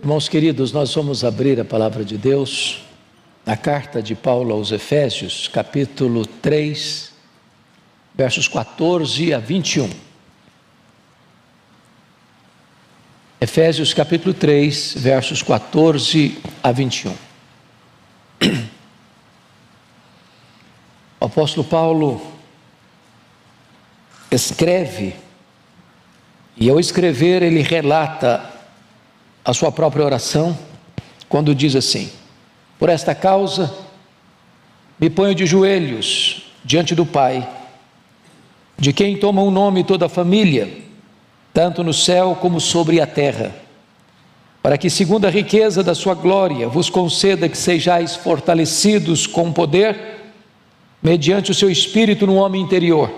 Irmãos queridos, nós vamos abrir a palavra de Deus na carta de Paulo aos Efésios, capítulo 3, versos 14 a 21. Efésios, capítulo 3, versos 14 a 21. O apóstolo Paulo escreve, e ao escrever, ele relata a sua própria oração, quando diz assim: Por esta causa, me ponho de joelhos diante do Pai, de quem toma o nome toda a família, tanto no céu como sobre a terra, para que, segundo a riqueza da sua glória, vos conceda que sejais fortalecidos com poder, mediante o seu espírito no homem interior,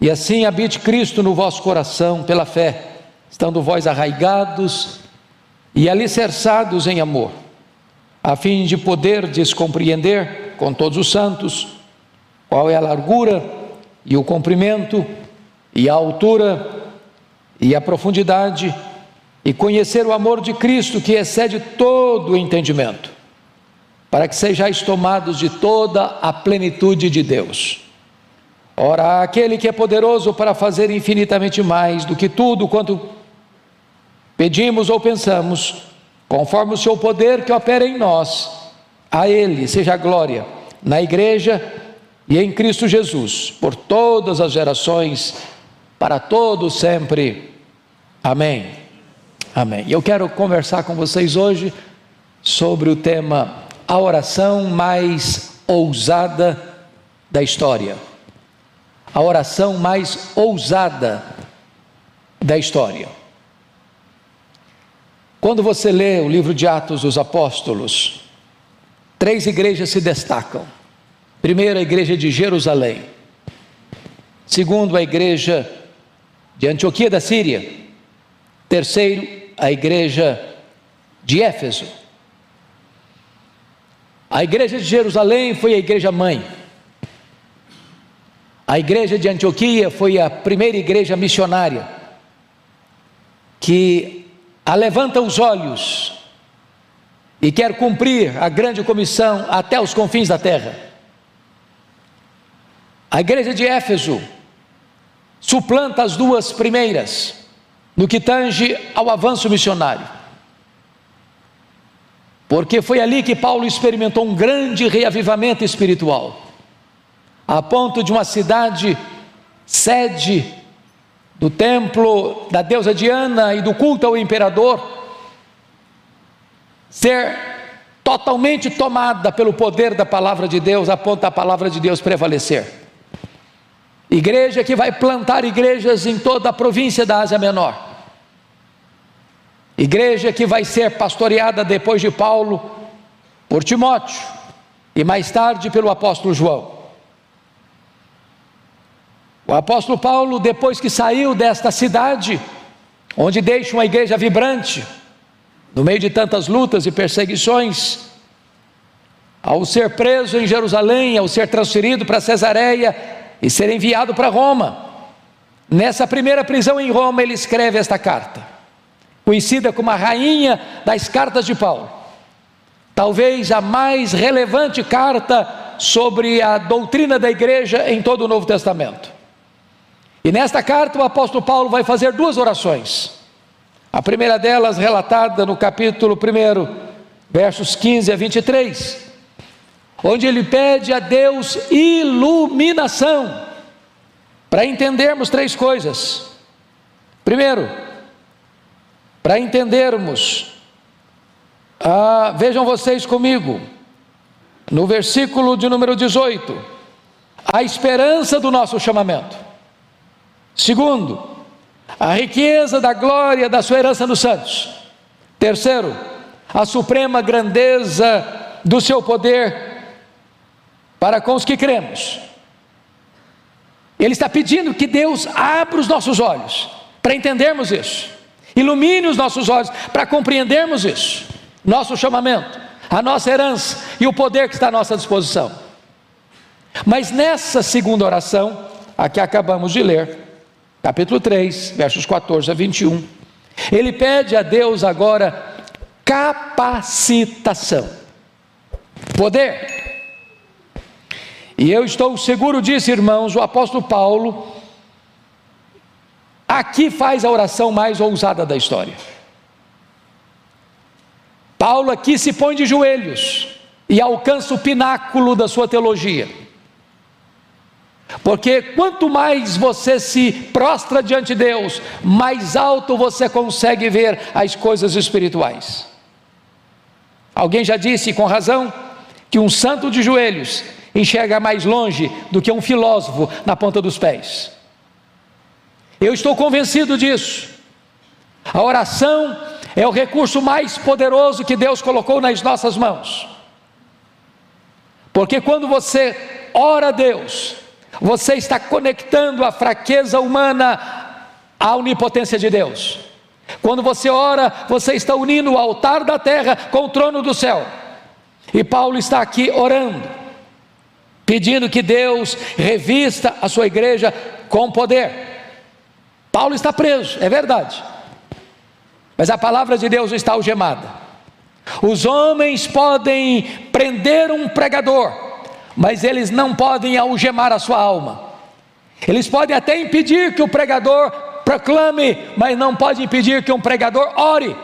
e assim habite Cristo no vosso coração pela fé estando vós arraigados e alicerçados em amor, a fim de poder descompreender com todos os santos qual é a largura e o comprimento e a altura e a profundidade e conhecer o amor de Cristo que excede todo o entendimento, para que sejais tomados de toda a plenitude de Deus. Ora, aquele que é poderoso para fazer infinitamente mais do que tudo quanto pedimos ou pensamos, conforme o seu poder que opera em nós, a Ele seja a glória na igreja e em Cristo Jesus, por todas as gerações, para todos sempre. Amém. Amém. Eu quero conversar com vocês hoje sobre o tema a oração mais ousada da história. A oração mais ousada da história. Quando você lê o livro de Atos dos Apóstolos, três igrejas se destacam. Primeiro, a igreja de Jerusalém. Segundo, a igreja de Antioquia da Síria. Terceiro, a igreja de Éfeso. A igreja de Jerusalém foi a igreja mãe. A igreja de Antioquia foi a primeira igreja missionária que alevanta os olhos e quer cumprir a grande comissão até os confins da terra. A igreja de Éfeso suplanta as duas primeiras no que tange ao avanço missionário. Porque foi ali que Paulo experimentou um grande reavivamento espiritual, a ponto de uma cidade sede do templo da deusa Diana e do culto ao imperador, ser totalmente tomada pelo poder da palavra de Deus, a ponto da palavra de Deus prevalecer. Igreja que vai plantar igrejas em toda a província da Ásia Menor. Igreja que vai ser pastoreada depois de Paulo por Timóteo e mais tarde pelo apóstolo João. O apóstolo Paulo, depois que saiu desta cidade, onde deixa uma igreja vibrante, no meio de tantas lutas e perseguições, ao ser preso em Jerusalém, ao ser transferido para Cesareia e ser enviado para Roma, nessa primeira prisão em Roma, ele escreve esta carta, conhecida como a rainha das cartas de Paulo, talvez a mais relevante carta sobre a doutrina da igreja em todo o Novo Testamento. E nesta carta o apóstolo Paulo vai fazer duas orações. A primeira delas relatada no capítulo 1, versos 15 a 23, onde ele pede a Deus iluminação para entendermos três coisas. Primeiro, para entendermos, ah, vejam vocês comigo, no versículo de número 18, a esperança do nosso chamamento. Segundo, a riqueza da glória da sua herança nos santos. Terceiro, a suprema grandeza do seu poder para com os que cremos. Ele está pedindo que Deus abra os nossos olhos para entendermos isso, ilumine os nossos olhos para compreendermos isso, nosso chamamento, a nossa herança e o poder que está à nossa disposição. Mas nessa segunda oração, a que acabamos de ler, capítulo 3, versos 14 a 21. Ele pede a Deus agora capacitação. Poder. E eu estou seguro disso, irmãos, o apóstolo Paulo aqui faz a oração mais ousada da história. Paulo aqui se põe de joelhos e alcança o pináculo da sua teologia. Porque quanto mais você se prostra diante de Deus, mais alto você consegue ver as coisas espirituais. Alguém já disse com razão que um santo de joelhos enxerga mais longe do que um filósofo na ponta dos pés. Eu estou convencido disso. A oração é o recurso mais poderoso que Deus colocou nas nossas mãos. Porque quando você ora a Deus, você está conectando a fraqueza humana à onipotência de Deus. Quando você ora, você está unindo o altar da terra com o trono do céu. E Paulo está aqui orando, pedindo que Deus revista a sua igreja com poder. Paulo está preso, é verdade, mas a palavra de Deus está algemada. Os homens podem prender um pregador, mas eles não podem algemar a sua alma. Eles podem até impedir que o pregador proclame, mas não podem impedir que um pregador ore.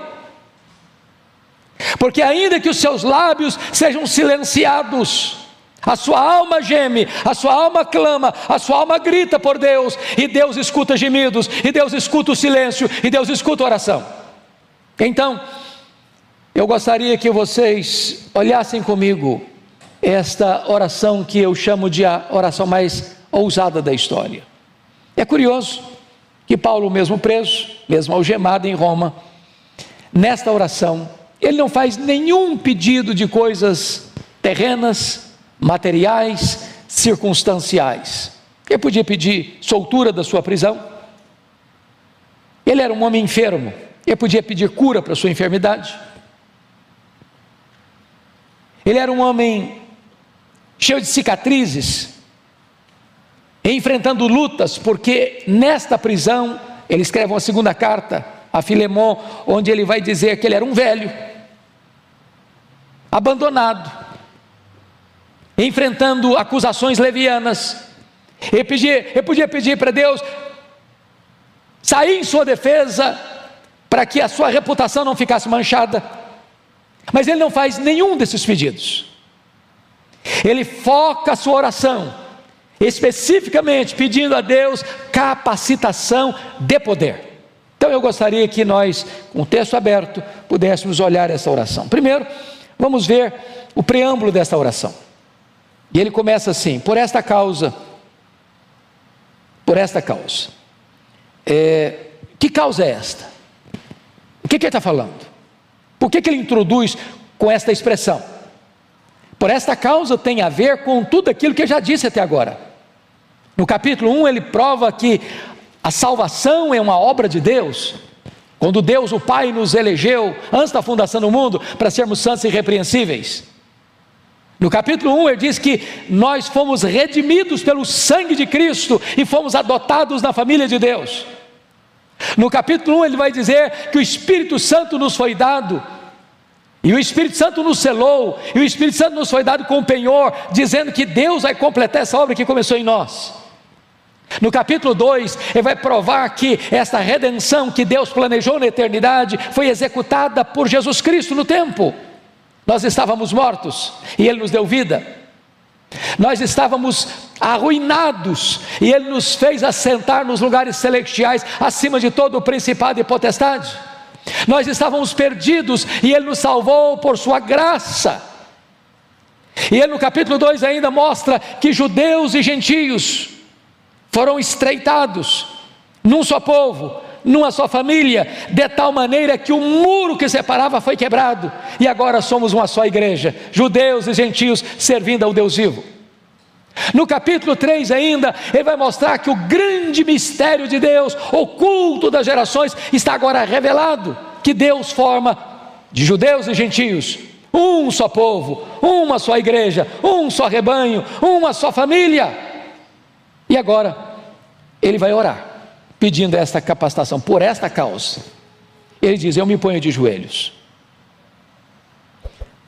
Porque ainda que os seus lábios sejam silenciados, a sua alma geme, a sua alma clama, a sua alma grita por Deus, e Deus escuta gemidos, e Deus escuta o silêncio, e Deus escuta a oração. Então, eu gostaria que vocês olhassem comigo esta oração que eu chamo de a oração mais ousada da história. É curioso que Paulo, mesmo preso, mesmo algemado em Roma, nesta oração, ele não faz nenhum pedido de coisas terrenas, materiais, circunstanciais. Ele podia pedir soltura da sua prisão. Ele era um homem enfermo. Ele podia pedir cura para sua enfermidade. Ele era um homem cheio de cicatrizes, enfrentando lutas, porque nesta prisão, ele escreve uma segunda carta a Filemon, onde ele vai dizer que ele era um velho, abandonado, enfrentando acusações levianas. Pedia, ele podia pedir para Deus sair em sua defesa, para que a sua reputação não ficasse manchada. Mas ele não faz nenhum desses pedidos. Ele foca a sua oração, especificamente pedindo a Deus capacitação de poder. Então eu gostaria que nós, com o texto aberto, pudéssemos olhar essa oração. Primeiro, vamos ver o preâmbulo dessa oração. E ele começa assim: por esta causa, por esta causa. É, que causa é esta? O que, que ele está falando? Por que, que ele introduz com esta expressão? Por esta causa tem a ver com tudo aquilo que eu já disse até agora. No capítulo 1, ele prova que a salvação é uma obra de Deus. Quando Deus, o Pai, nos elegeu antes da fundação do mundo para sermos santos e irrepreensíveis. No capítulo 1 ele diz que nós fomos redimidos pelo sangue de Cristo e fomos adotados na família de Deus. No capítulo 1 ele vai dizer que o Espírito Santo nos foi dado, e o Espírito Santo nos selou, e o Espírito Santo nos foi dado com o penhor, dizendo que Deus vai completar essa obra que começou em nós. No capítulo 2, ele vai provar que essa redenção que Deus planejou na eternidade foi executada por Jesus Cristo no tempo. Nós estávamos mortos e Ele nos deu vida. Nós estávamos arruinados e Ele nos fez assentar nos lugares celestiais acima de todo o principado e potestade. Nós estávamos perdidos e Ele nos salvou por Sua graça. E Ele no capítulo 2 ainda mostra que judeus e gentios foram estreitados num só povo, numa só família, de tal maneira que o muro que separava foi quebrado, e agora somos uma só igreja, judeus e gentios servindo ao Deus vivo. No capítulo 3 ainda, ele vai mostrar que o grande mistério de Deus, oculto das gerações, está agora revelado, que Deus forma de judeus e gentios um só povo, uma só igreja, um só rebanho, uma só família. E agora ele vai orar pedindo esta capacitação por esta causa. Ele diz: Eu me ponho de joelhos.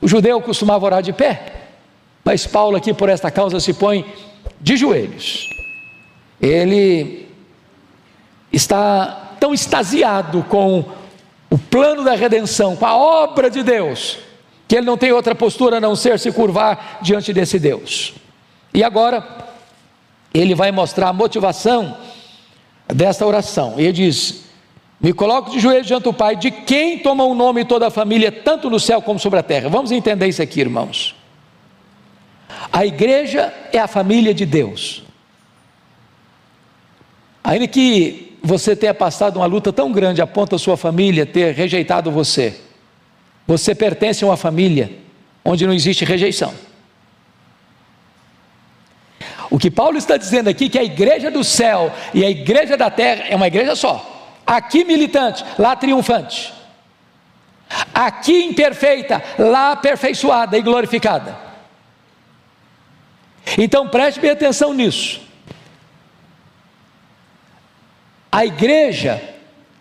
O judeu costumava orar de pé, mas Paulo, aqui por esta causa, se põe de joelhos. Ele está tão extasiado com o plano da redenção, com a obra de Deus, que ele não tem outra postura a não ser se curvar diante desse Deus. E agora, ele vai mostrar a motivação desta oração. Ele diz: Me coloco de joelhos diante do Pai, de quem toma o nome toda a família, tanto no céu como sobre a terra. Vamos entender isso aqui, irmãos. A igreja é a família de Deus. Ainda que você tenha passado uma luta tão grande a ponto da sua família ter rejeitado você, você pertence a uma família onde não existe rejeição. O que Paulo está dizendo aqui é que a igreja do céu e a igreja da terra é uma igreja só. Aqui militante, lá triunfante. Aqui imperfeita, lá aperfeiçoada e glorificada. Então preste bem atenção nisso. A igreja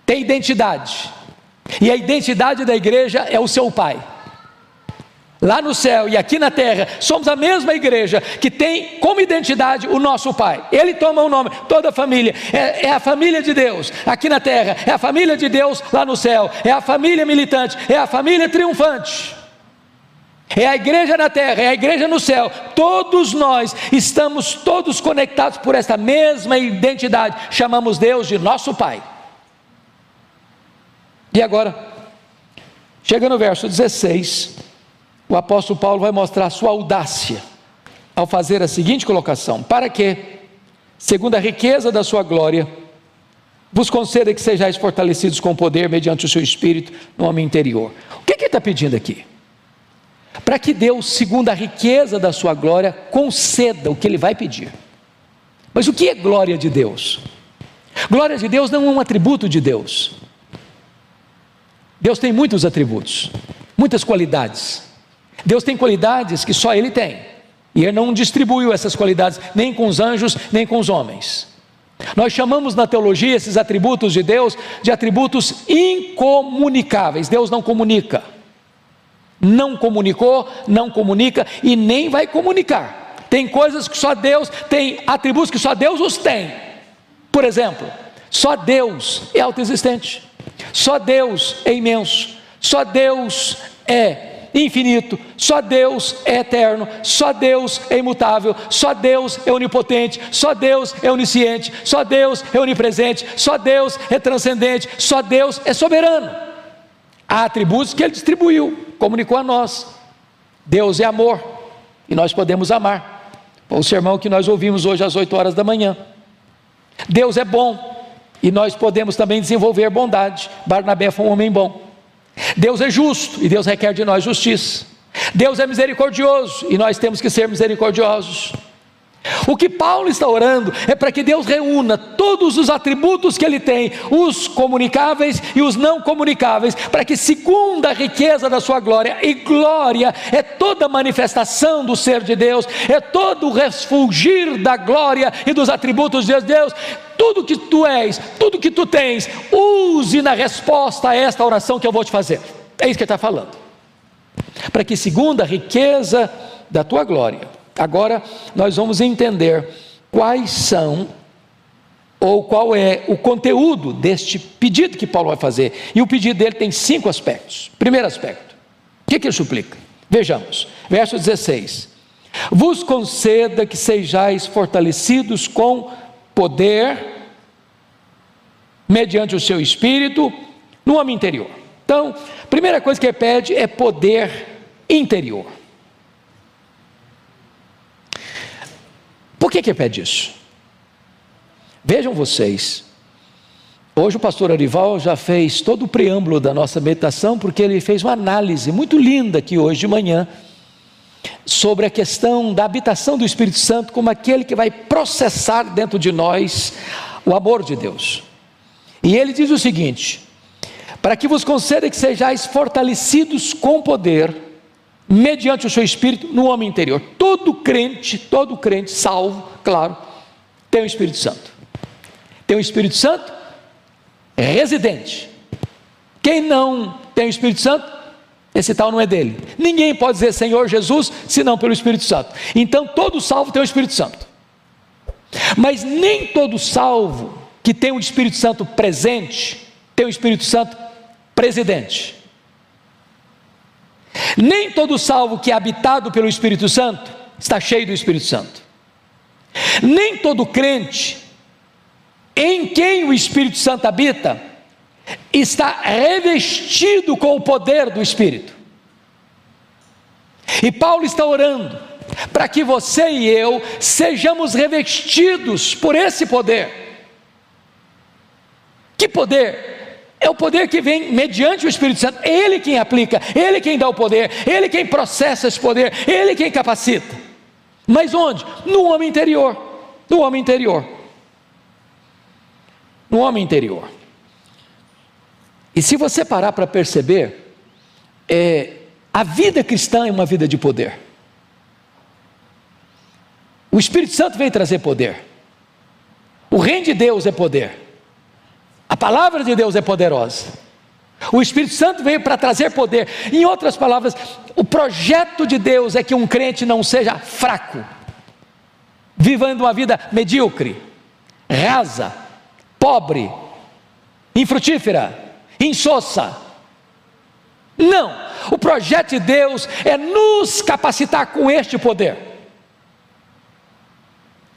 tem identidade, e a identidade da igreja é o seu pai. Lá no céu e aqui na terra, somos a mesma igreja que tem como identidade o nosso Pai. Ele toma o nome, toda a família, é, é, a família de Deus aqui na terra, é a família de Deus lá no céu, é a família militante, é a família triunfante. É a igreja na terra, é a igreja no céu. Todos nós estamos todos conectados por esta mesma identidade. Chamamos Deus de nosso Pai. E agora, chega no verso 16, o apóstolo Paulo vai mostrar a sua audácia ao fazer a seguinte colocação: Para que, segundo a riqueza da sua glória, vos conceda que sejais fortalecidos com poder mediante o seu espírito no homem interior. O que, que ele está pedindo aqui? Para que Deus, segundo a riqueza da sua glória, conceda o que ele vai pedir. Mas o que é glória de Deus? Glória de Deus não é um atributo de Deus. Deus tem muitos atributos, muitas qualidades. Deus tem qualidades que só Ele tem. E Ele não distribuiu essas qualidades nem com os anjos, nem com os homens. Nós chamamos na teologia esses atributos de Deus de atributos incomunicáveis. Deus não comunica. Não comunicou, não comunica e nem vai comunicar. Tem coisas que só Deus tem, atributos que só Deus os tem. Por exemplo, só Deus é autoexistente. Só Deus é imenso, só Deus é infinito, só Deus é eterno, só Deus é imutável, só Deus é onipotente, só Deus é onisciente, só Deus é onipresente, só Deus é transcendente, só Deus é soberano. Há atributos que ele distribuiu, comunicou a nós. Deus é amor e nós podemos amar. Foi o sermão que nós ouvimos hoje às 8 horas da manhã. Deus é bom e nós podemos também desenvolver bondade. Barnabé foi um homem bom. Deus é justo e Deus requer de nós justiça. Deus é misericordioso e nós temos que ser misericordiosos. O que Paulo está orando é para que Deus reúna todos os atributos que ele tem, os comunicáveis e os não comunicáveis, para que, segundo a riqueza da sua glória, e glória é toda manifestação do ser de Deus, é todo o da glória e dos atributos de Deus, tudo que tu és, tudo que tu tens, use na resposta a esta oração que eu vou te fazer. É isso que ele está falando. Para que, segundo a riqueza da tua glória, Agora nós vamos entender quais são ou qual é o conteúdo deste pedido que Paulo vai fazer. E o pedido dele tem cinco aspectos. Primeiro aspecto: o que, que ele suplica? Vejamos, verso 16: Vos conceda que sejais fortalecidos com poder, mediante o seu espírito, no homem interior. Então, primeira coisa que ele pede é poder interior. Por que, que pede isso? Vejam vocês, hoje o pastor Arival já fez todo o preâmbulo da nossa meditação, porque ele fez uma análise muito linda aqui hoje de manhã, sobre a questão da habitação do Espírito Santo como aquele que vai processar dentro de nós o amor de Deus. E ele diz o seguinte: para que vos conceda que sejais fortalecidos com poder, mediante o seu espírito no homem interior. Todo crente, todo crente salvo, claro, tem o Espírito Santo. Tem o Espírito Santo residente. Quem não tem o Espírito Santo Esse tal não é dele. Ninguém pode dizer Senhor Jesus senão pelo Espírito Santo. Então todo salvo tem o Espírito Santo. Mas nem todo salvo que tem o Espírito Santo presente tem o Espírito Santo presidente. Nem todo salvo que é habitado pelo Espírito Santo está cheio do Espírito Santo. Nem todo crente em quem o Espírito Santo habita está revestido com o poder do Espírito. E Paulo está orando para que você e eu sejamos revestidos por esse poder. Que poder? É o poder que vem mediante o Espírito Santo, Ele quem aplica, Ele quem dá o poder, Ele quem processa esse poder, Ele quem capacita. Mas onde? No homem interior. No homem interior. No homem interior. E se você parar para perceber, é, a vida cristã é uma vida de poder. O Espírito Santo veio trazer poder. O reino de Deus é poder. A palavra de Deus é poderosa. O Espírito Santo veio para trazer poder. Em outras palavras, o projeto de Deus é que um crente não seja fraco, vivendo uma vida medíocre, rasa, pobre, infrutífera, insossa. Não, o projeto de Deus é nos capacitar com este poder.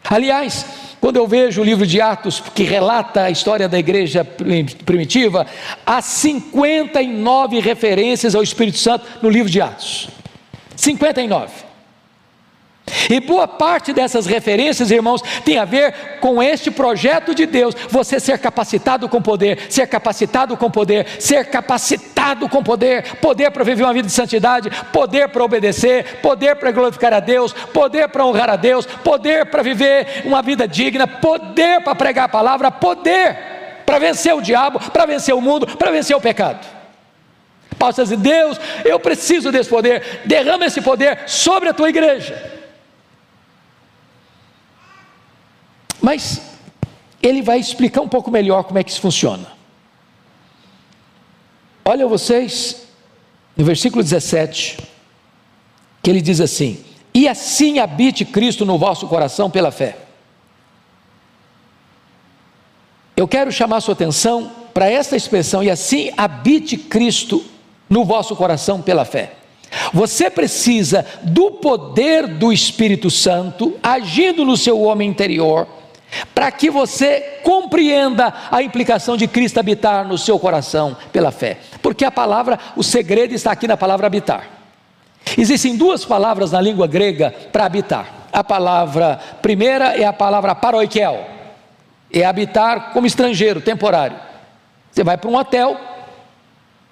Aliás, quando eu vejo o livro de Atos, que relata a história da igreja primitiva, há 59 referências ao Espírito Santo no livro de Atos. 59. E boa parte dessas referências, irmãos, tem a ver com este projeto de Deus, você ser capacitado com poder, ser capacitado com poder, ser capacitado com poder, poder para viver uma vida de santidade, poder para obedecer, poder para glorificar a Deus, poder para honrar a Deus, poder para viver uma vida digna, poder para pregar a palavra, poder para vencer o diabo, para vencer o mundo, para vencer o pecado. Paulo dizer: Deus, eu preciso desse poder, derrama esse poder sobre a tua igreja. Mas ele vai explicar um pouco melhor como é que isso funciona. Olha vocês, no versículo 17, que ele diz assim: E assim habite Cristo no vosso coração pela fé. Eu quero chamar sua atenção para esta expressão, e assim habite Cristo no vosso coração pela fé. Você precisa do poder do Espírito Santo agindo no seu homem interior para que você compreenda a implicação de Cristo habitar no seu coração pela fé. Porque a palavra, o segredo está aqui na palavra habitar. Existem duas palavras na língua grega para habitar. A palavra primeira é a palavra paroikel, é habitar como estrangeiro, temporário. Você vai para um hotel,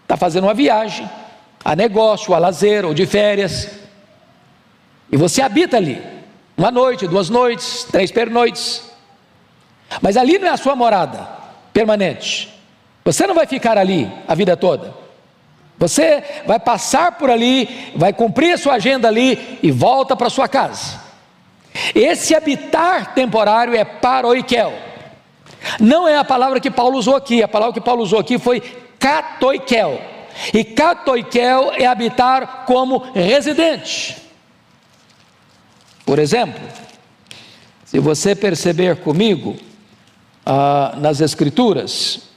está fazendo uma viagem, a negócio, a lazer ou de férias, e você habita ali, uma noite, duas noites, três pernoites. Mas ali não é a sua morada permanente. Você não vai ficar ali a vida toda. Você vai passar por ali, vai cumprir a sua agenda ali e volta para sua casa. Esse habitar temporário é paroikel. Não é a palavra que Paulo usou aqui, a palavra que Paulo usou aqui foi katoikel. E katoikel é habitar como residente. Por exemplo, se você perceber comigo, ah, nas Escrituras,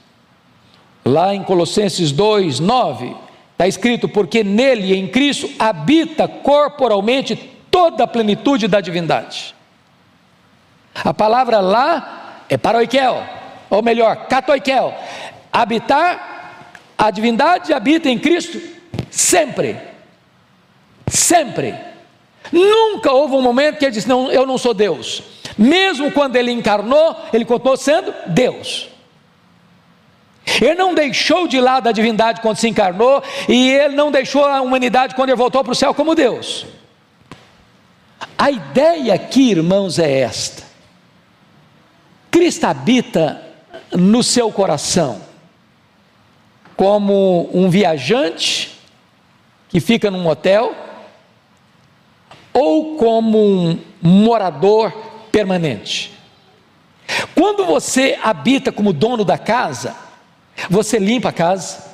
lá em Colossenses 2, 9, está escrito: Porque nele, em Cristo, habita corporalmente toda a plenitude da divindade. A palavra lá é paroikel, ou melhor, catoikel. Habitar, a divindade habita em Cristo sempre. Sempre. Nunca houve um momento que ele disse: Não, eu não sou Deus. Mesmo quando ele encarnou, ele continuou sendo Deus. Ele não deixou de lado a divindade quando se encarnou, e ele não deixou a humanidade quando ele voltou para o céu como Deus. A ideia aqui, irmãos, é esta: Cristo habita no seu coração, como um viajante que fica num hotel, ou como um morador permanente. Quando você habita como dono da casa, você limpa a casa,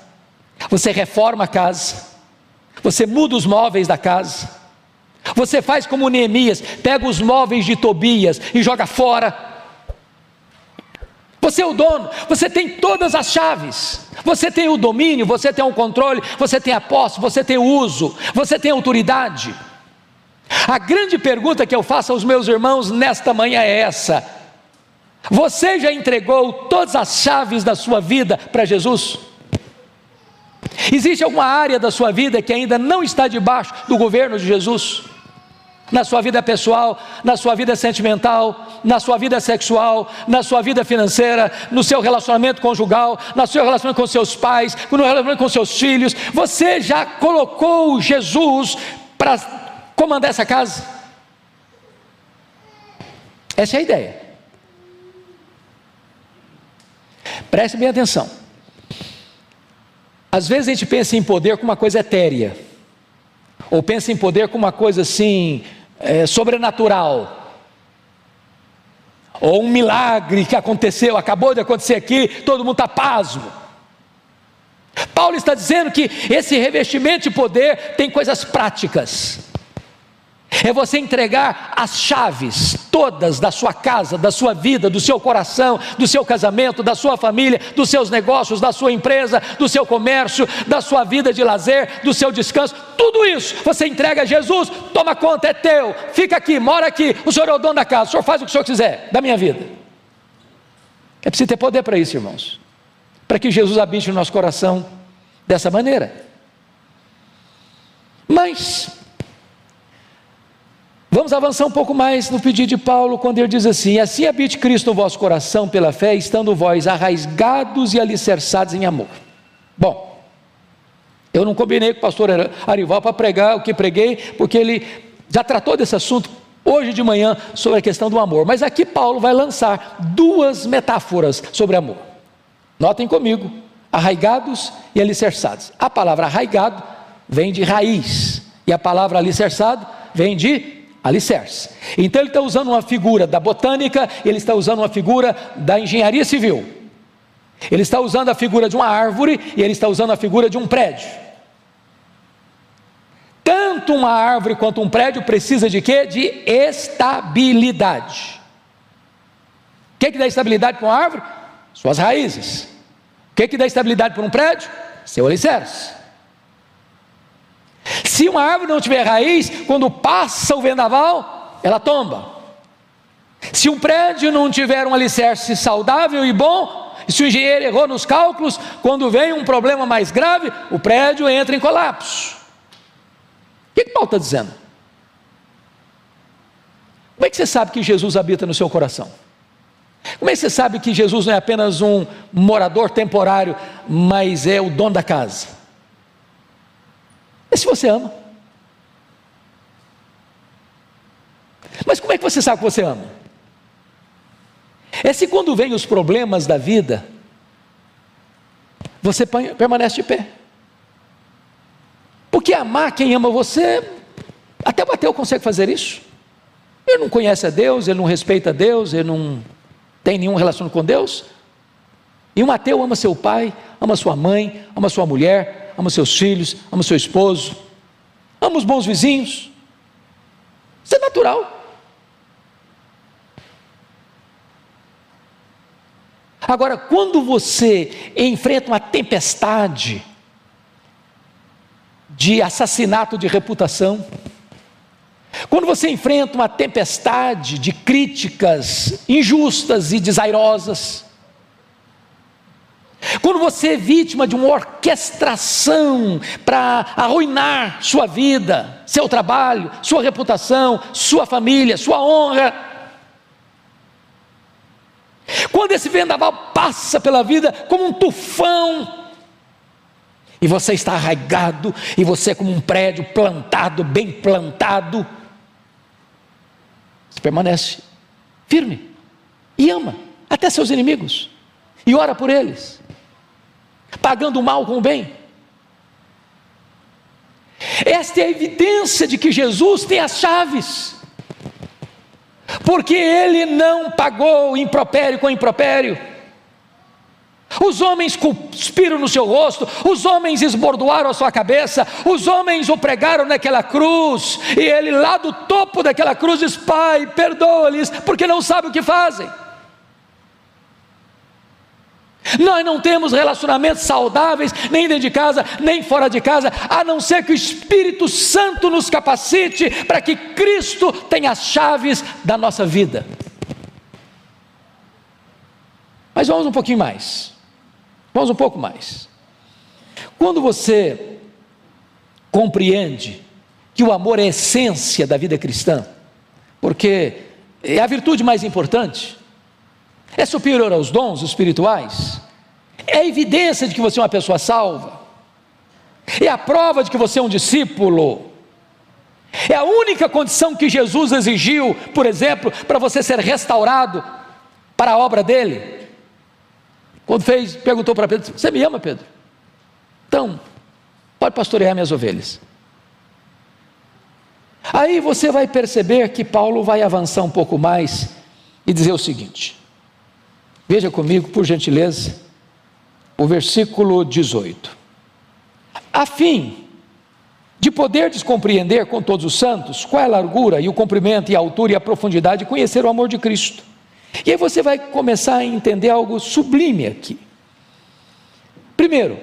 você reforma a casa, Você muda os móveis da casa. Você faz como Neemias, pega os móveis de Tobias e joga fora. Você é o dono, você tem todas as chaves. Você tem o domínio, você tem o controle, você tem a posse, você tem o uso, você tem autoridade. A grande pergunta que eu faço aos meus irmãos nesta manhã é essa: Você já entregou todas as chaves da sua vida para Jesus? Existe alguma área da sua vida que ainda não está debaixo do governo de Jesus? Na sua vida pessoal, na sua vida sentimental, na sua vida sexual, na sua vida financeira, no seu relacionamento conjugal, no seu relacionamento com seus pais, no relacionamento com seus filhos. Você já colocou Jesus para comandar essa casa? Essa é a ideia. Preste bem atenção. Às vezes a gente pensa em poder como uma coisa etérea, ou pensa em poder como uma coisa assim, é, sobrenatural, ou um milagre que aconteceu, acabou de acontecer aqui, todo mundo está pasmo. Paulo está dizendo que esse revestimento de poder tem coisas práticas é você entregar as chaves todas da sua casa, da sua vida, do seu coração, do seu casamento, da sua família, dos seus negócios, da sua empresa, do seu comércio, da sua vida de lazer, do seu descanso, tudo isso você entrega a Jesus, toma conta, é teu, fica aqui, mora aqui, o Senhor é o dono da casa, o Senhor faz o que o Senhor quiser da minha vida. É preciso ter poder para isso, irmãos, para que Jesus habite no nosso coração dessa maneira. Mas, Vamos avançar um pouco mais no pedido de Paulo, quando ele diz assim: Assim habite Cristo no vosso coração pela fé, estando vós arraigados e alicerçados em amor. Bom, eu não combinei com o pastor Arival para pregar o que preguei, porque ele já tratou desse assunto hoje de manhã sobre a questão do amor. Mas aqui Paulo vai lançar duas metáforas sobre amor. Notem comigo: arraigados e alicerçados. A palavra arraigado vem de raiz, e a palavra alicerçado vem de alicerce. Então ele está usando uma figura da botânica, ele está usando uma figura da engenharia civil. Ele está usando a figura de uma árvore e ele está usando a figura de um prédio. Tanto uma árvore quanto um prédio precisa de quê? De estabilidade. O que, que dá estabilidade para uma árvore? Suas raízes. O que, que dá estabilidade para um prédio? Seu alicerce. Se uma árvore não tiver raiz, quando passa o vendaval, ela tomba. Se um prédio não tiver um alicerce saudável e bom, se o engenheiro errou nos cálculos, quando vem um problema mais grave, o prédio entra em colapso. O que, que Paulo está dizendo? Como é que você sabe que Jesus habita no seu coração? Como é que você sabe que Jesus não é apenas um morador temporário, mas é o dono da casa? É se você ama. Mas como é que você sabe que você ama? É se quando vem os problemas da vida, você permanece de pé. Porque amar quem ama você, até o ateu consegue fazer isso. Ele não conhece a Deus, ele não respeita a Deus, ele não tem nenhum relacionamento com Deus. E um ateu ama seu pai, ama sua mãe, ama sua mulher, ama seus filhos, ama seu esposo, ama os bons vizinhos. Isso é natural. Agora, quando você enfrenta uma tempestade de assassinato de reputação, quando você enfrenta uma tempestade de críticas injustas e desairosas, quando você é vítima de uma orquestração para arruinar sua vida, seu trabalho, sua reputação, sua família, sua honra. Quando esse vendaval passa pela vida como um tufão, e você está arraigado, e você é como um prédio plantado, bem plantado, você permanece firme e ama até seus inimigos e ora por eles pagando o mal com o bem. Esta é a evidência de que Jesus tem as chaves, porque ele não pagou impropério com impropério. Os homens cuspiram no seu rosto, os homens esbordoaram a sua cabeça, os homens o pregaram naquela cruz, e ele lá do topo daquela cruz diz: Pai, perdoa-lhes, porque não sabem o que fazem. Nós não temos relacionamentos saudáveis, nem dentro de casa, nem fora de casa, a não ser que o Espírito Santo nos capacite para que Cristo tenha as chaves da nossa vida. Mas vamos um pouquinho mais. Vamos um pouco mais. Quando você compreende que o amor é a essência da vida cristã, porque é a virtude mais importante, é superior aos dons espirituais, é evidência de que você é uma pessoa salva, é a prova de que você é um discípulo, é a única condição que Jesus exigiu, por exemplo, para você ser restaurado para a obra dele. Quando fez, perguntou para Pedro: Você me ama, Pedro? Então, pode pastorear minhas ovelhas. Aí você vai perceber que Paulo vai avançar um pouco mais e dizer o seguinte: Veja comigo, por gentileza, o versículo 18. A fim de poder descompreender com todos os santos qual é a largura e o comprimento e a altura e a profundidade, conhecer o amor de Cristo e aí você vai começar a entender algo sublime aqui. Primeiro,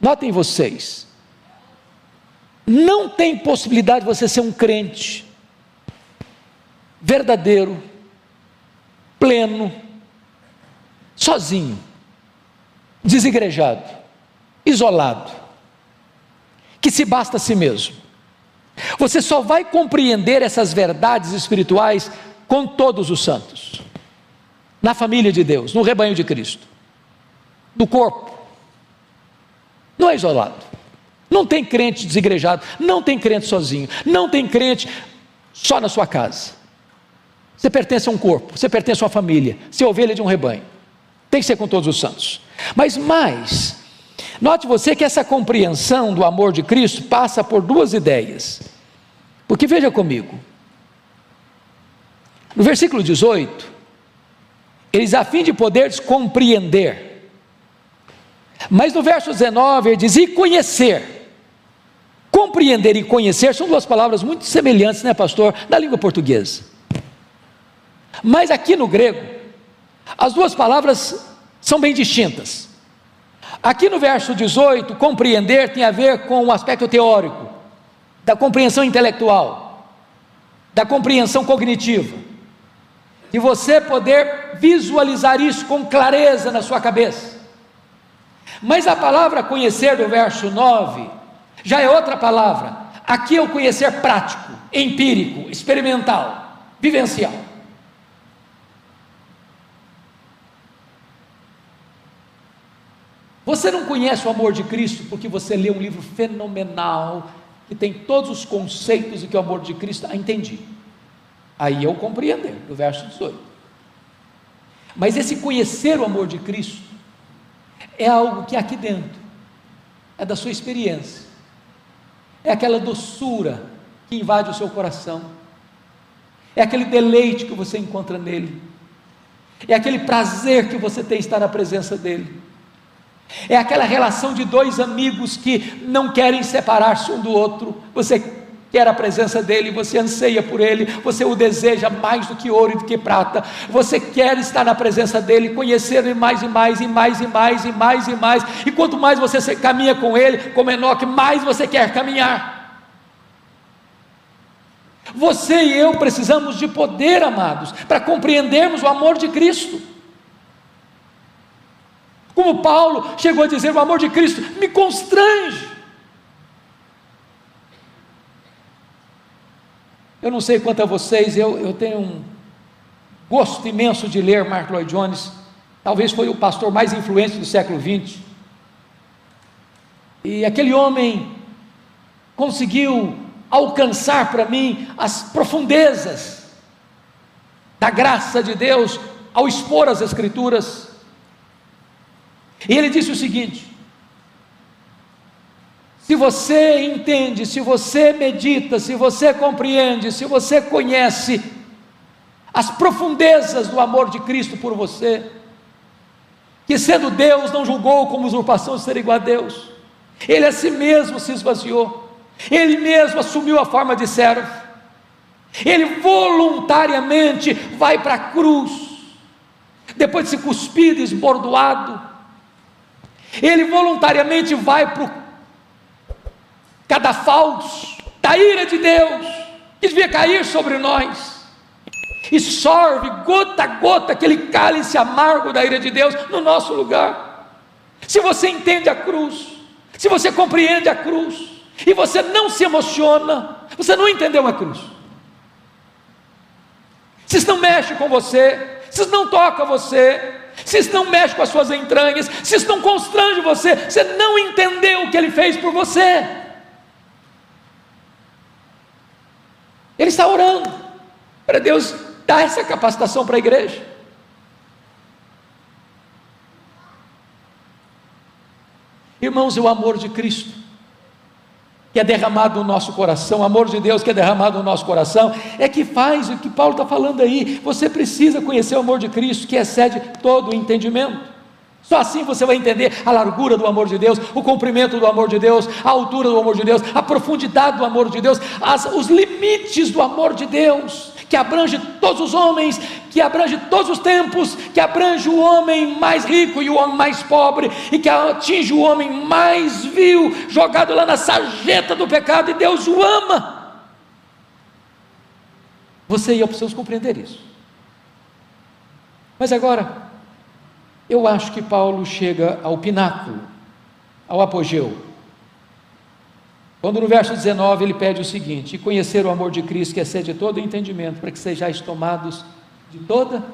notem vocês, não tem possibilidade de você ser um crente verdadeiro, pleno, sozinho, desigrejado, isolado, que se basta a si mesmo. Você só vai compreender essas verdades espirituais com todos os santos, na família de Deus, no rebanho de Cristo, no corpo. Não é isolado. Não tem crente desigrejado, não tem crente sozinho, não tem crente só na sua casa. Você pertence a um corpo, você pertence a uma família, você é ovelha de um rebanho. Tem que ser com todos os santos. Mas mais, note você que essa compreensão do amor de Cristo passa por duas ideias. Porque veja comigo, no versículo 18, eles a fim de poderes compreender. Mas no verso 19 ele diz: e conhecer. Compreender e conhecer são duas palavras muito semelhantes, né, pastor, na língua portuguesa. Mas aqui no grego, as duas palavras são bem distintas. Aqui no verso 18, compreender tem a ver com o aspecto teórico, da compreensão intelectual, da compreensão cognitiva e você poder visualizar isso com clareza na sua cabeça. Mas a palavra conhecer do verso 9 já é outra palavra. Aqui é o conhecer prático, empírico, experimental, vivencial. Você não conhece o amor de Cristo porque você lê um livro fenomenal que tem todos os conceitos e que o amor de Cristo. Ah, entendi. Aí eu compreender, do verso 18. Mas esse conhecer o amor de Cristo é algo que aqui dentro, é da sua experiência, é aquela doçura que invade o seu coração, é aquele deleite que você encontra nele, é aquele prazer que você tem estar na presença dele. É aquela relação de dois amigos que não querem separar-se um do outro. Você quer a presença dele, você anseia por ele, você o deseja mais do que ouro e do que prata, você quer estar na presença dele, conhecer ele mais e mais e mais e mais e mais e mais, e quanto mais você caminha com ele, como Enoque, mais você quer caminhar. Você e eu precisamos de poder, amados, para compreendermos o amor de Cristo. Como Paulo chegou a dizer: o amor de Cristo me constrange. Eu não sei quanto a vocês, eu, eu tenho um gosto imenso de ler Mark Lloyd Jones, talvez foi o pastor mais influente do século XX. E aquele homem conseguiu alcançar para mim as profundezas da graça de Deus ao expor as Escrituras. E ele disse o seguinte: se você entende, se você medita, se você compreende, se você conhece as profundezas do amor de Cristo por você, que sendo Deus não julgou como usurpação ser igual a Deus. Ele a si mesmo se esvaziou. Ele mesmo assumiu a forma de servo. Ele voluntariamente vai para a cruz, depois de se cuspido, esbordoado. Ele voluntariamente vai para o cadafalso da ira de Deus, que devia cair sobre nós e sorve gota a gota aquele cálice amargo da ira de Deus no nosso lugar. Se você entende a cruz, se você compreende a cruz, e você não se emociona, você não entendeu a cruz. Se isso não mexe com você, se isso não toca você, se isso não mexe com as suas entranhas, se isso não constrange você, você não entendeu o que ele fez por você. Ele está orando para Deus Dá essa capacitação para a igreja. Irmãos, o amor de Cristo, que é derramado no nosso coração, o amor de Deus que é derramado no nosso coração, é que faz o que Paulo está falando aí. Você precisa conhecer o amor de Cristo, que excede todo o entendimento. Só assim você vai entender a largura do amor de Deus, o comprimento do amor de Deus, a altura do amor de Deus, a profundidade do amor de Deus, as, os limites do amor de Deus que abrange todos os homens, que abrange todos os tempos, que abrange o homem mais rico e o homem mais pobre, e que atinge o homem mais vil, jogado lá na sarjeta do pecado, e Deus o ama. Você e eu precisamos compreender isso. Mas agora, eu acho que Paulo chega ao pináculo, ao apogeu. Quando no verso 19 ele pede o seguinte: conhecer o amor de Cristo, que excede todo o entendimento, para que sejais tomados de toda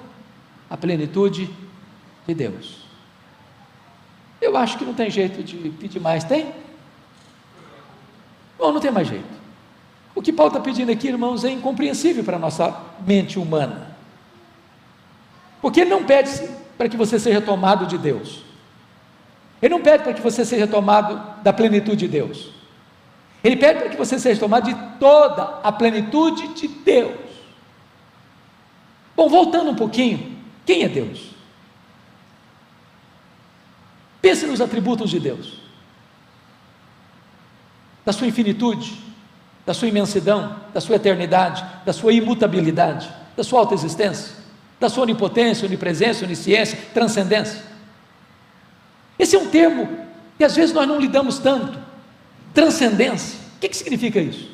a plenitude de Deus. Eu acho que não tem jeito de pedir mais, tem? Bom, não tem mais jeito. O que Paulo está pedindo aqui, irmãos, é incompreensível para a nossa mente humana. Porque ele não pede para que você seja tomado de Deus. Ele não pede para que você seja tomado da plenitude de Deus. Ele pede para que você seja tomado de toda a plenitude de Deus. Bom, voltando um pouquinho, quem é Deus? Pense nos atributos de Deus, da sua infinitude, da sua imensidão, da sua eternidade, da sua imutabilidade, da sua autoexistência, da sua onipotência, onipresença, onisciência, transcendência. Esse é um termo que às vezes nós não lidamos tanto. Transcendência. O que, que significa isso?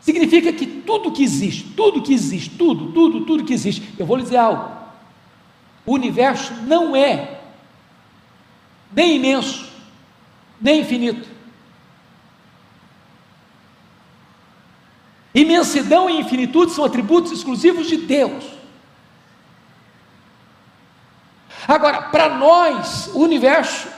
Significa que tudo que existe, tudo que existe, tudo, tudo, tudo que existe, eu vou lhe dizer algo. O universo não é nem imenso, nem infinito. Imensidão e infinitude são atributos exclusivos de Deus. Agora, para nós, o universo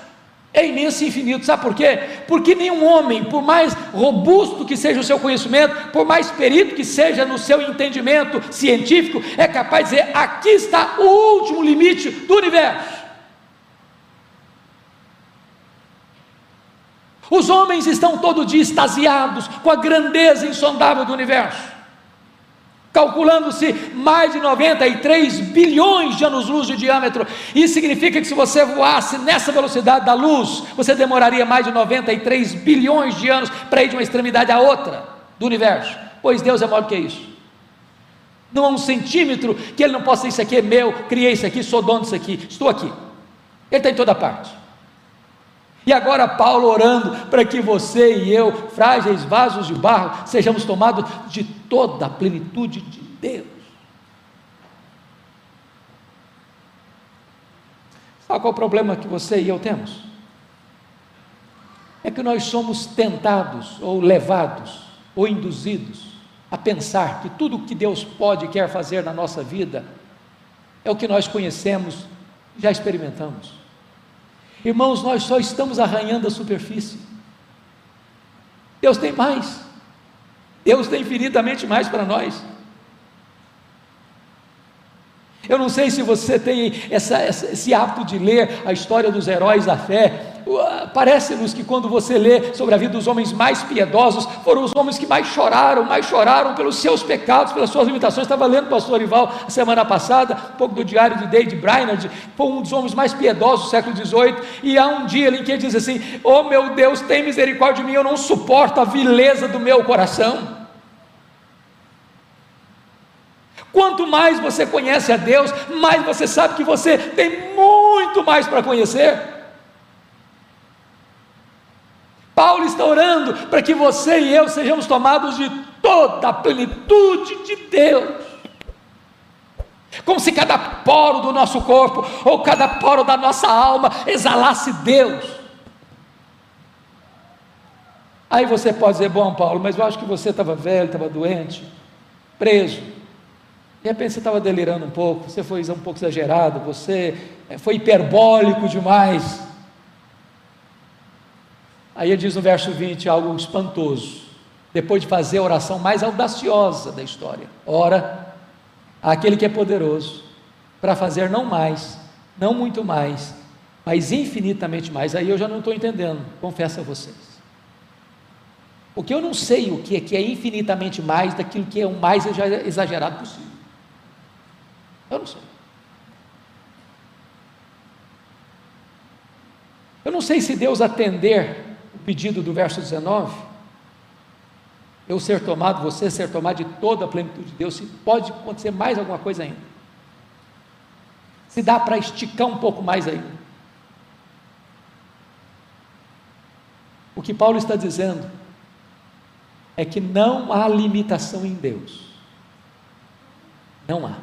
é imenso e infinito. Sabe por quê? Porque nenhum homem, por mais robusto que seja o seu conhecimento, por mais perito que seja no seu entendimento científico, é capaz de dizer: aqui está o último limite do universo. Os homens estão todo dia extasiados com a grandeza insondável do universo calculando-se mais de 93 bilhões de anos-luz de diâmetro. Isso significa que se você voasse nessa velocidade da luz, você demoraria mais de 93 bilhões de anos para ir de uma extremidade à outra do universo. Pois Deus é maior que isso. Não há um centímetro que Ele não possa Isso aqui é meu, criei isso aqui, sou dono disso aqui, estou aqui. Ele está em toda parte. E agora Paulo orando para que você e eu, frágeis vasos de barro, sejamos tomados de toda a plenitude de Deus. Sabe qual é o problema que você e eu temos? É que nós somos tentados, ou levados, ou induzidos a pensar que tudo o que Deus pode e quer fazer na nossa vida é o que nós conhecemos, já experimentamos. Irmãos, nós só estamos arranhando a superfície. Deus tem mais. Deus tem infinitamente mais para nós. Eu não sei se você tem essa, esse hábito de ler a história dos heróis da fé, Parece-nos que quando você lê sobre a vida dos homens mais piedosos, foram os homens que mais choraram, mais choraram pelos seus pecados, pelas suas limitações. Estava lendo o pastor Ival a semana passada, um pouco do diário de David Brainerd, foi um dos homens mais piedosos do século XVIII, e há um dia em que ele diz assim: Oh meu Deus, tem misericórdia de mim, eu não suporto a vileza do meu coração. Quanto mais você conhece a Deus, mais você sabe que você tem muito mais para conhecer. Paulo está orando para que você e eu sejamos tomados de toda a plenitude de Deus. Como se cada poro do nosso corpo ou cada poro da nossa alma exalasse Deus. Aí você pode dizer, bom Paulo, mas eu acho que você estava velho, estava doente, preso. De repente você estava delirando um pouco, você foi um pouco exagerado, você eh, foi hiperbólico demais. Aí ele diz no verso 20 algo espantoso. Depois de fazer a oração mais audaciosa da história. Ora, aquele que é poderoso para fazer não mais, não muito mais, mas infinitamente mais. Aí eu já não estou entendendo, confesso a vocês. Porque eu não sei o que é, que é infinitamente mais daquilo que é o mais exagerado possível. Eu não sei. Eu não sei se Deus atender pedido do verso 19, eu ser tomado, você ser tomado de toda a plenitude de Deus, se pode acontecer mais alguma coisa ainda. Se dá para esticar um pouco mais ainda. O que Paulo está dizendo é que não há limitação em Deus. Não há.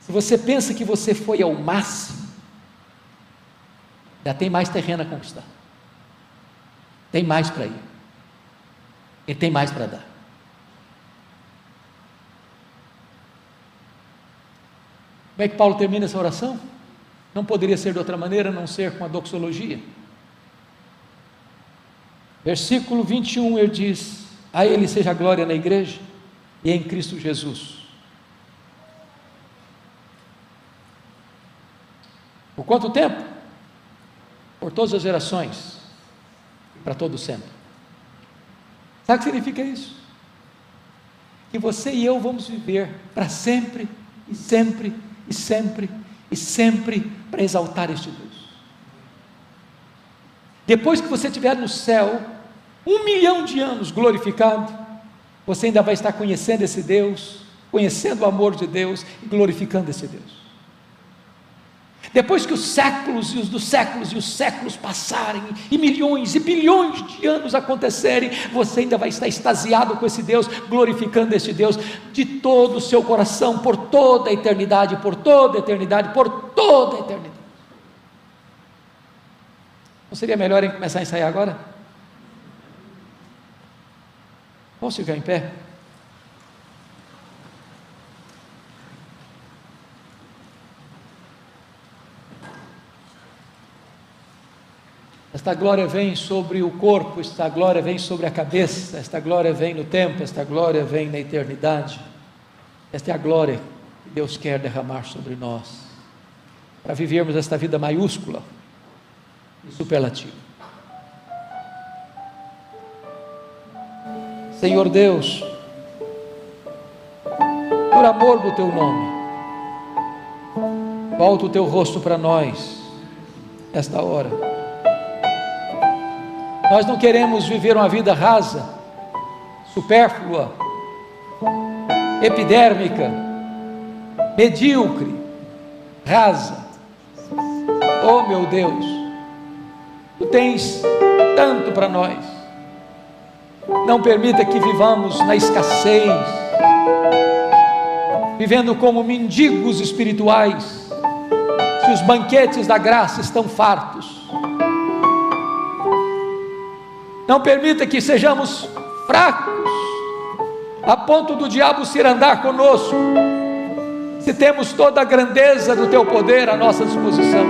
Se você pensa que você foi ao máximo, já tem mais terreno a conquistar. Tem mais para ir. Ele tem mais para dar. Como é que Paulo termina essa oração? Não poderia ser de outra maneira, a não ser com a doxologia. Versículo 21 ele diz: A Ele seja a glória na igreja e em Cristo Jesus. Por quanto tempo? Por todas as gerações para todo sempre. Sabe o que significa isso? Que você e eu vamos viver para sempre e sempre e sempre e sempre para exaltar este Deus. Depois que você estiver no céu, um milhão de anos glorificado, você ainda vai estar conhecendo esse Deus, conhecendo o amor de Deus e glorificando esse Deus. Depois que os séculos e os dos séculos e os séculos passarem, e milhões e bilhões de anos acontecerem, você ainda vai estar extasiado com esse Deus, glorificando esse Deus de todo o seu coração, por toda a eternidade, por toda a eternidade, por toda a eternidade. Não seria melhor em começar a ensaiar agora? Vamos ficar em pé? Esta glória vem sobre o corpo, esta glória vem sobre a cabeça, esta glória vem no tempo, esta glória vem na eternidade. Esta é a glória que Deus quer derramar sobre nós, para vivermos esta vida maiúscula e superlativa. Senhor Deus, por amor do teu nome, volta o teu rosto para nós, esta hora nós não queremos viver uma vida rasa, supérflua, epidérmica, medíocre, rasa. Oh meu Deus, tu tens tanto para nós. Não permita que vivamos na escassez, vivendo como mendigos espirituais, se os banquetes da graça estão fartos não permita que sejamos fracos, a ponto do diabo se andar conosco, se temos toda a grandeza do teu poder à nossa disposição.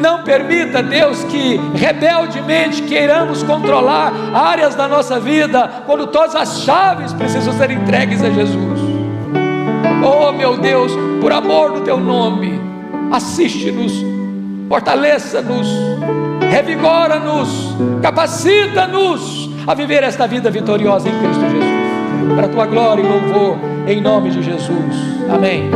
Não permita, Deus, que rebeldemente queiramos controlar áreas da nossa vida, quando todas as chaves precisam ser entregues a Jesus. Oh, meu Deus, por amor do teu nome, assiste-nos fortaleça-nos, revigora-nos, capacita-nos a viver esta vida vitoriosa em Cristo Jesus. Para a tua glória e louvor, em nome de Jesus. Amém.